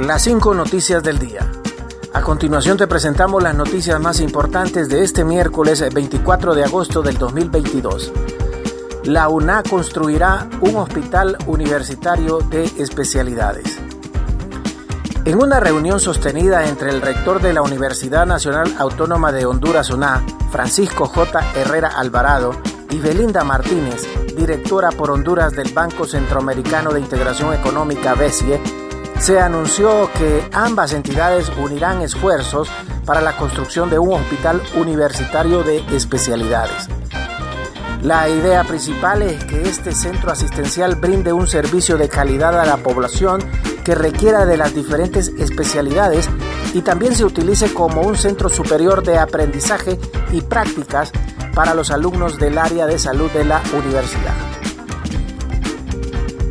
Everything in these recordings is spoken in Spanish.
Las cinco noticias del día. A continuación te presentamos las noticias más importantes de este miércoles 24 de agosto del 2022. La UNA construirá un hospital universitario de especialidades. En una reunión sostenida entre el rector de la Universidad Nacional Autónoma de Honduras UNA, Francisco J. Herrera Alvarado, y Belinda Martínez, directora por Honduras del Banco Centroamericano de Integración Económica BESIE, se anunció que ambas entidades unirán esfuerzos para la construcción de un hospital universitario de especialidades. La idea principal es que este centro asistencial brinde un servicio de calidad a la población que requiera de las diferentes especialidades y también se utilice como un centro superior de aprendizaje y prácticas para los alumnos del área de salud de la universidad.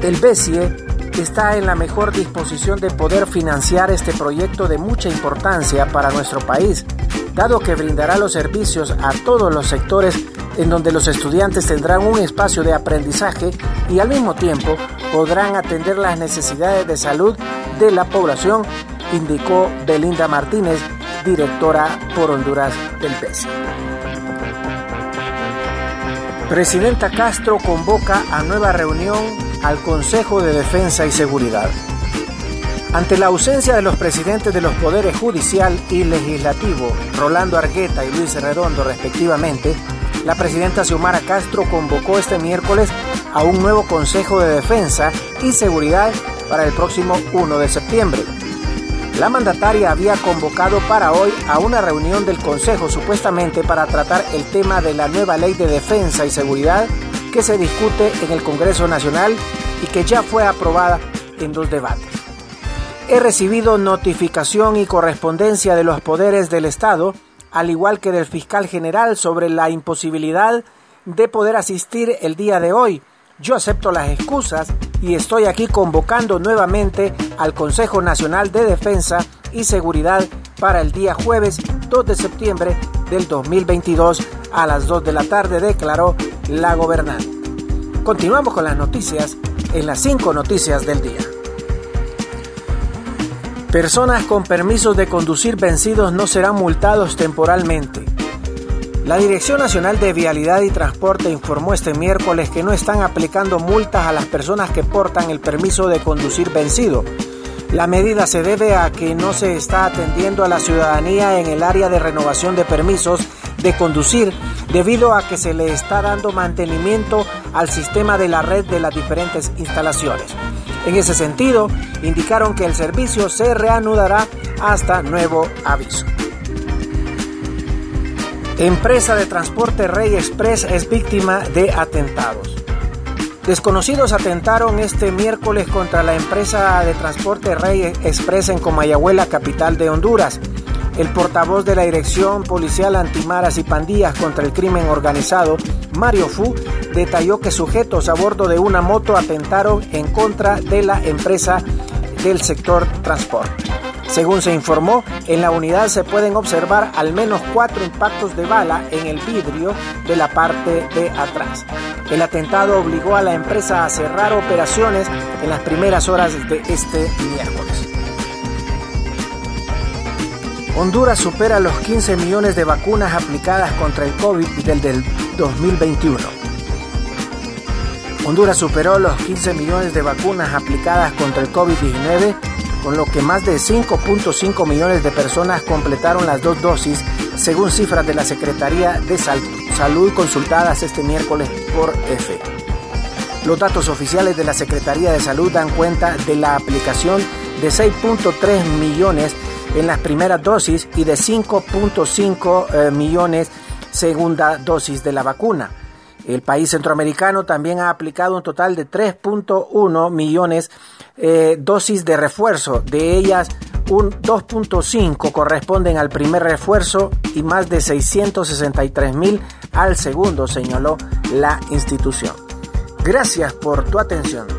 El BESIE está en la mejor disposición de poder financiar este proyecto de mucha importancia para nuestro país, dado que brindará los servicios a todos los sectores en donde los estudiantes tendrán un espacio de aprendizaje y al mismo tiempo podrán atender las necesidades de salud de la población, indicó Belinda Martínez, directora por Honduras del BESIE. Presidenta Castro convoca a nueva reunión al Consejo de Defensa y Seguridad. Ante la ausencia de los presidentes de los poderes judicial y legislativo, Rolando Argueta y Luis Redondo respectivamente, la presidenta Xiomara Castro convocó este miércoles a un nuevo Consejo de Defensa y Seguridad para el próximo 1 de septiembre. La mandataria había convocado para hoy a una reunión del Consejo supuestamente para tratar el tema de la nueva ley de defensa y seguridad que se discute en el Congreso Nacional y que ya fue aprobada en dos debates. He recibido notificación y correspondencia de los poderes del Estado, al igual que del fiscal general, sobre la imposibilidad de poder asistir el día de hoy. Yo acepto las excusas y estoy aquí convocando nuevamente al Consejo Nacional de Defensa y Seguridad para el día jueves 2 de septiembre del 2022 a las 2 de la tarde, declaró la gobernante. Continuamos con las noticias en las 5 noticias del día. Personas con permisos de conducir vencidos no serán multados temporalmente. La Dirección Nacional de Vialidad y Transporte informó este miércoles que no están aplicando multas a las personas que portan el permiso de conducir vencido. La medida se debe a que no se está atendiendo a la ciudadanía en el área de renovación de permisos de conducir debido a que se le está dando mantenimiento al sistema de la red de las diferentes instalaciones. En ese sentido, indicaron que el servicio se reanudará hasta nuevo aviso. Empresa de transporte Rey Express es víctima de atentados. Desconocidos atentaron este miércoles contra la empresa de transporte Rey Express en Comayagüela, capital de Honduras. El portavoz de la Dirección Policial Antimaras y Pandillas contra el Crimen Organizado, Mario Fu, detalló que sujetos a bordo de una moto atentaron en contra de la empresa del sector transporte. Según se informó, en la unidad se pueden observar al menos cuatro impactos de bala en el vidrio de la parte de atrás. El atentado obligó a la empresa a cerrar operaciones en las primeras horas de este miércoles. Honduras supera los 15 millones de vacunas aplicadas contra el COVID desde el 2021. Honduras superó los 15 millones de vacunas aplicadas contra el COVID-19, con lo que más de 5.5 millones de personas completaron las dos dosis, según cifras de la Secretaría de Salud consultadas este miércoles por EFE. Los datos oficiales de la Secretaría de Salud dan cuenta de la aplicación de 6.3 millones en las primeras dosis y de 5.5 eh, millones segunda dosis de la vacuna. El país centroamericano también ha aplicado un total de 3.1 millones eh, dosis de refuerzo. De ellas, un 2.5 corresponden al primer refuerzo y más de 663 mil al segundo, señaló la institución. Gracias por tu atención.